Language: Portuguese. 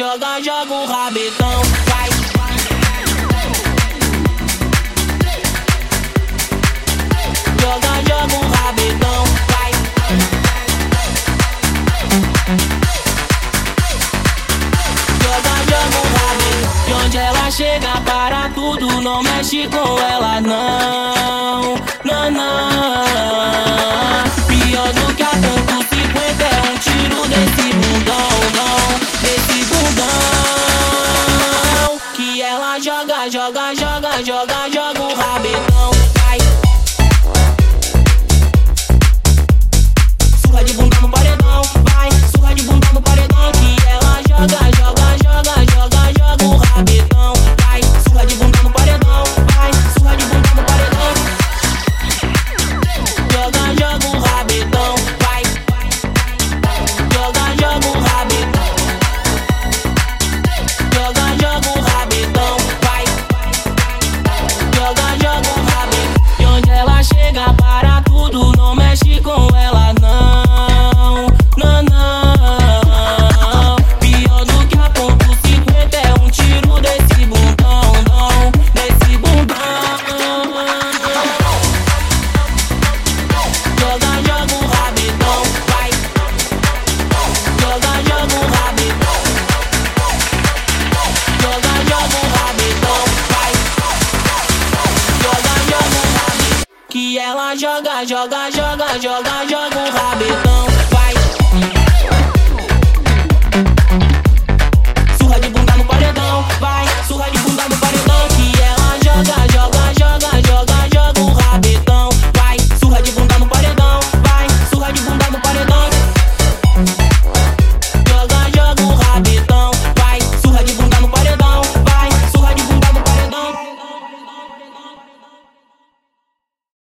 Joga, joga o rabetão, vai. Joga, joga o rabetão, vai. Joga, joga o rabetão. De onde ela chega para tudo, não mexe com ela, não. Não, não. joga ela joga, joga, joga, joga, joga.